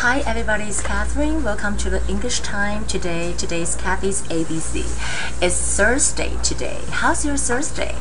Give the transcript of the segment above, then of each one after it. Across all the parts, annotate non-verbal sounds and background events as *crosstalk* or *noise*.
Hi everybody, it's Catherine. Welcome to the English Time today. Today's Kathy's ABC. It's Thursday today. How's your Thursday?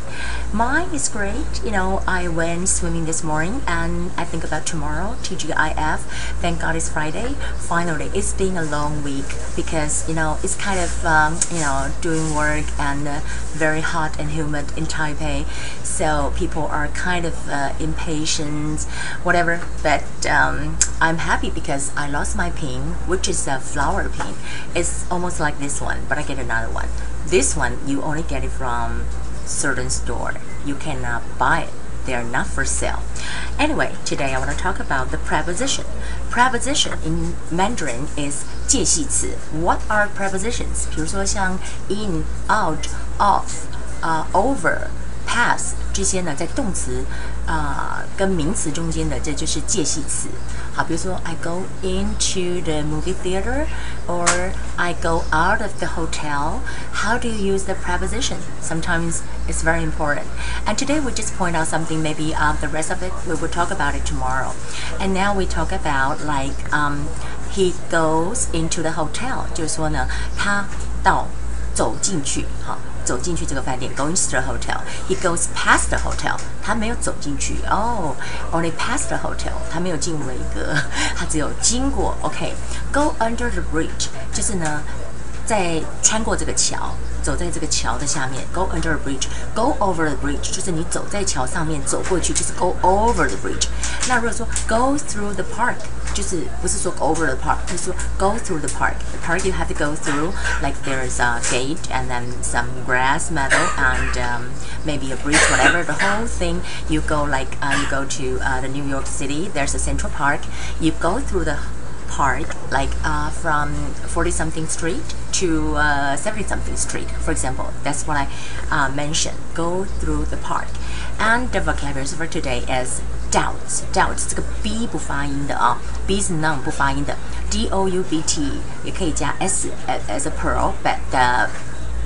Mine is great. You know, I went swimming this morning and I think about tomorrow, TGIF. Thank God it's Friday. Finally, it's been a long week because, you know, it's kind of, um, you know, doing work and uh, very hot and humid in Taipei. So people are kind of uh, impatient, whatever. But um, I'm happy because I lost my pin, which is a flower pin. It's almost like this one, but I get another one. This one, you only get it from certain store. You cannot buy it. They are not for sale. Anyway, today I want to talk about the preposition. Preposition in Mandarin is 介系词. What are prepositions? 比如说像 in, out, off, uh, over, pass 这些呢，在动词啊、呃、跟名词中间的，这就是介系词。好，比如说 I go into the movie theater or I go out of the hotel. How do you use the preposition? Sometimes it's very important. And today we just point out something. Maybe um, the rest of it we will talk about it tomorrow. And now we talk about like um, he goes into the hotel，就是说呢，他到走进去，好。 走进去这个饭店，going to the hotel. He goes past the hotel. 他没有走进去哦、，only past the hotel. 他没有进入了一个，他只有经过。OK，go、under the bridge 就是呢，在穿过这个桥，走在这个桥的下面，go under the bridge. Go over the bridge 就是你走在桥上面走过去，就是 go over the bridge. 那如果说 go through the park，就是不是说 go over the park，就是说 go through the park. The park you have to go through, like there's a gate and then some grass, meadow, and um, maybe a bridge, whatever. The whole thing you go like uh, you go to uh, the New York City. There's a Central Park. You go through the park, like uh, from 40 something street to uh, 70 something street, for example. That's what I uh, mentioned. Go through the park. And the vocabulary for today is doubts. Doubts 这个 b 不发音的啊，b 是 noun 不发音的，d o u b t 也可以加 s as a pearl, but the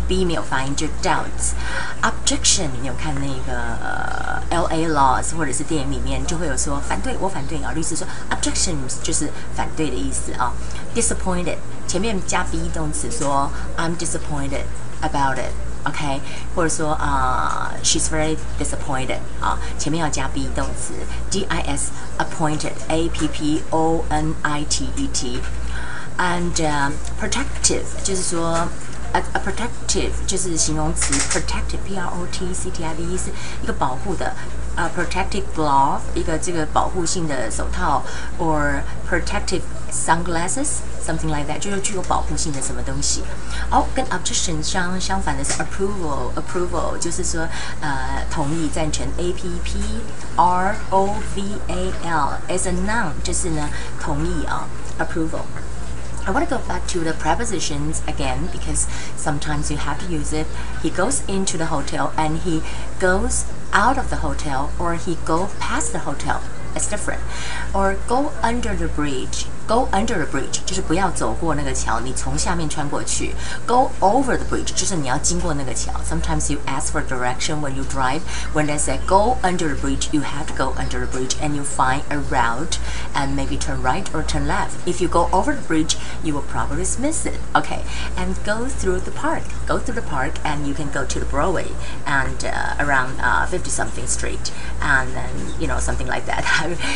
B 没有发音就 doubts。Objection 你有看那个 L A laws 或者是电影里面就会有说反对，我反对啊。律师说 objections 就是反对的意思啊。Disappointed 前面加 be 动词说 I'm disappointed about it。OK，或者说啊、uh,，she's very disappointed 啊，前面要加 be 动词，D I S appointed，A P P O N I T E T，and、uh, protective 就是说。a a protective 就是形容词，protective p r o t c t i v e 是一个保护的，啊、uh,，protective glove 一个这个保护性的手套，or protective sunglasses something like that 就是具有保护性的什么东西。哦，跟 objection 相相反的是 approval，approval 就是说呃同意赞成，a p p r o v a l as a noun 就是呢同意啊，approval。I want to go back to the prepositions again because sometimes you have to use it. He goes into the hotel and he goes out of the hotel or he go past the hotel. It's different. Or go under the bridge. Go under the bridge 就是不要走过那个桥，你从下面穿过去。Go over the bridge 就是你要经过那个桥。Sometimes you ask for direction when you drive. When they say go under the bridge, you have to go under the bridge and you find a route and maybe turn right or turn left. If you go over the bridge, you will probably miss it. Okay, and go through the park. Go through the park and you can go to the Broadway and uh, around uh, 50 something street and then you know something like that.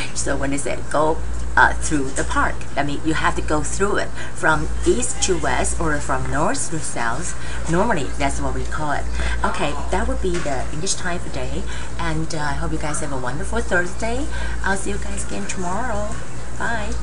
*laughs* so when they say go uh, through the park. I mean, you have to go through it from east to west or from north to south. Normally, that's what we call it. Okay, that would be the English time for today. And uh, I hope you guys have a wonderful Thursday. I'll see you guys again tomorrow. Bye.